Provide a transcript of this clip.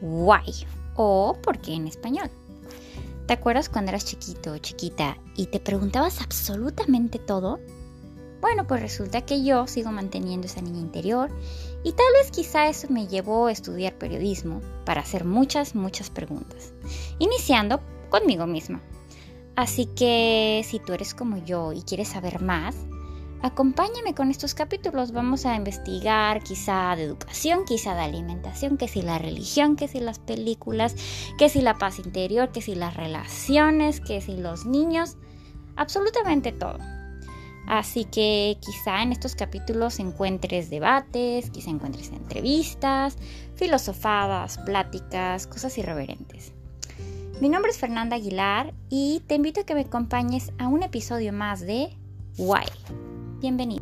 Why o por qué en español. ¿Te acuerdas cuando eras chiquito o chiquita y te preguntabas absolutamente todo? Bueno, pues resulta que yo sigo manteniendo esa niña interior y tal vez quizá eso me llevó a estudiar periodismo para hacer muchas, muchas preguntas, iniciando conmigo misma. Así que si tú eres como yo y quieres saber más, Acompáñame con estos capítulos, vamos a investigar quizá de educación, quizá de alimentación, que si la religión, que si las películas, que si la paz interior, que si las relaciones, que si los niños, absolutamente todo. Así que quizá en estos capítulos encuentres debates, quizá encuentres entrevistas, filosofadas, pláticas, cosas irreverentes. Mi nombre es Fernanda Aguilar y te invito a que me acompañes a un episodio más de Why. Bienvenido.